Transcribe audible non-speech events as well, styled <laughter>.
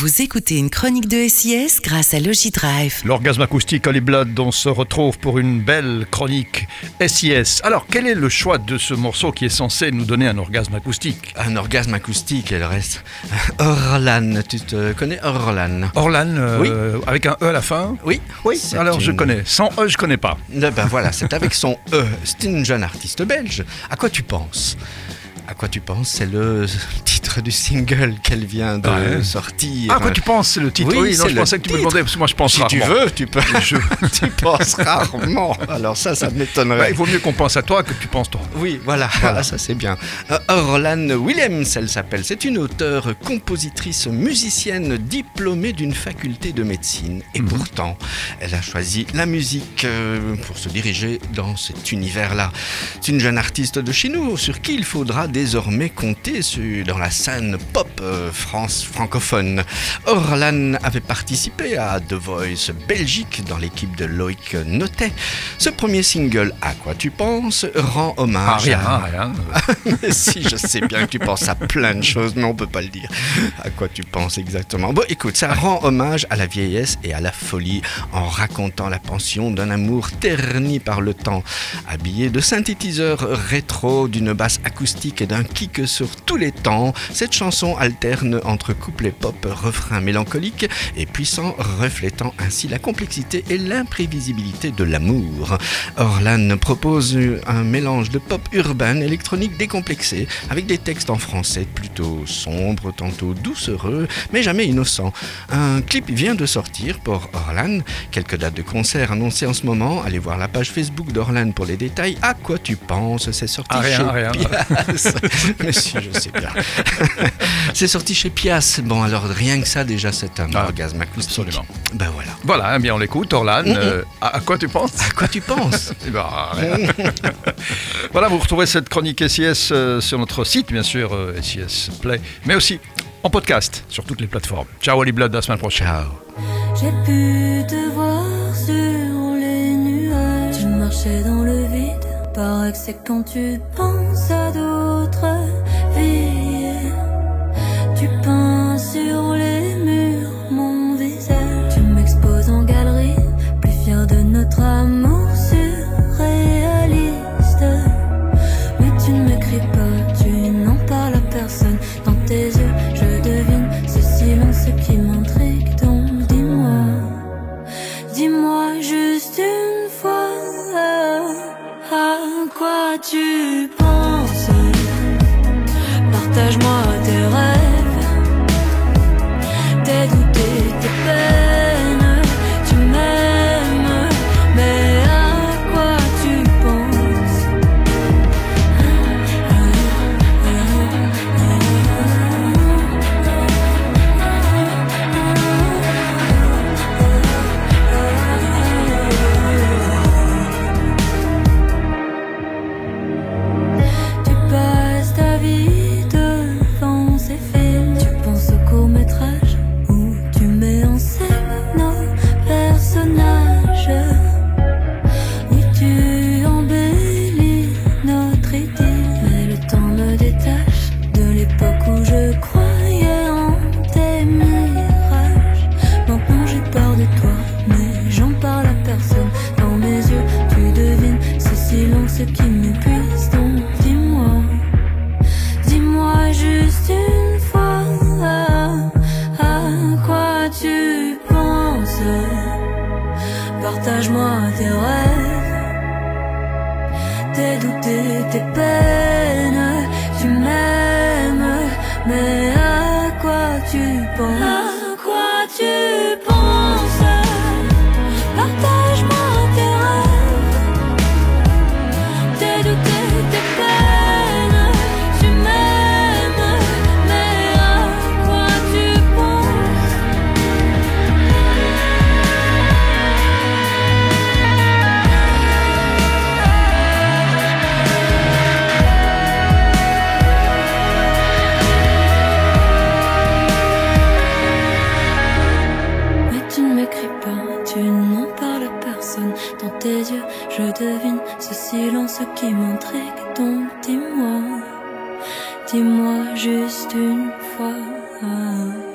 Vous écoutez une chronique de SIS grâce à Logidrive. L'orgasme acoustique Holly Blood, on se retrouve pour une belle chronique SIS. Alors, quel est le choix de ce morceau qui est censé nous donner un orgasme acoustique Un orgasme acoustique, elle reste. Orlan, tu te connais Orlan Orlan, euh, avec un E à la fin Oui. Oui, C'est alors je connais. Sans E, je connais pas. Eh Ben voilà, c'est avec son E. C'est une jeune artiste belge. À quoi tu penses? À quoi tu penses? C'est le <laughs> titre du single qu'elle vient de Ouais. sortir. Ah, quoi tu penses? C'est le titre? Oui, Oui, non, c'est je pensais que tu me demandais, parce que moi je pense Si tu rarement. veux, tu peux. <laughs> tu penses rarement. Alors ça, ça m'étonnerait. Bah, il vaut mieux qu'on pense à toi que tu penses toi. Oui, voilà, Voilà. <laughs> ça c'est bien. Euh, Orlan Williams, elle s'appelle. C'est une auteure, compositrice, musicienne, diplômée d'une faculté de médecine. Et Mhm. pourtant, elle a choisi la musique euh, pour se diriger dans cet univers-là. C'est une jeune artiste de chez nous sur qui il faudra désormais compter dans la scène pop euh, France francophone. Orlan avait participé à The Voice Belgique dans l'équipe de Loïc Notet. Ce premier single, À quoi tu penses, rend Ah, hommage rien, à... rien. <laughs> Si, je sais bien que tu penses à plein de choses, mais on peut pas le dire. À quoi tu penses exactement? Bon, écoute, ça rend hommage à la vieillesse et à la folie en racontant la pension d'un amour terni par le temps. Habillé de synthétiseurs rétro, d'une basse acoustique et d'un kick sur tous les temps, cette chanson alterne entre couplets pop, refrains mélancoliques et puissants, reflétant ainsi la complexité et l'imprévisibilité de l'amour. Orlan propose un mélange de pop urbain électronique décomplexé, avec des textes en français plutôt sombres, tantôt doucereux, mais jamais innocents. Un clip vient de sortir pour Orlan, quelques dates de concert annoncées en ce moment, allez voir la page Facebook d'Orlan pour les détails. À quoi tu penses? C'est sorti Ah, rien, chez rien. <laughs> <laughs> Si, je sais bien. <laughs> C'est sorti chez Pias. Bon, alors rien que ça, déjà, c'est un Ah, orgasme acoustique. absolument. Ben voilà. Voilà, eh bien on l'écoute, Orlan. euh, à, à quoi tu penses À quoi tu penses <laughs> Eh ben, rien. voilà, vous retrouverez cette chronique SIS euh, sur notre site, bien sûr, euh, SIS Play, mais aussi en podcast sur toutes les plateformes. Ciao, Holly Blood, à la semaine prochaine. Ciao. J'ai pu te voir sur les nuages. Tu marchais dans le vide. Paraît que c'est quand tu penses à d'autres vies. Tu peins sur les murs mon visage. Tu m'exposes en galerie. Plus fier de notre amour quoi tu penses. Partage-moi tes rêves, et tes peines. Tu m'aimes, mais à quoi tu penses? devine ce silence qui m'intrigue ton dis-moi, dis-moi juste une fois.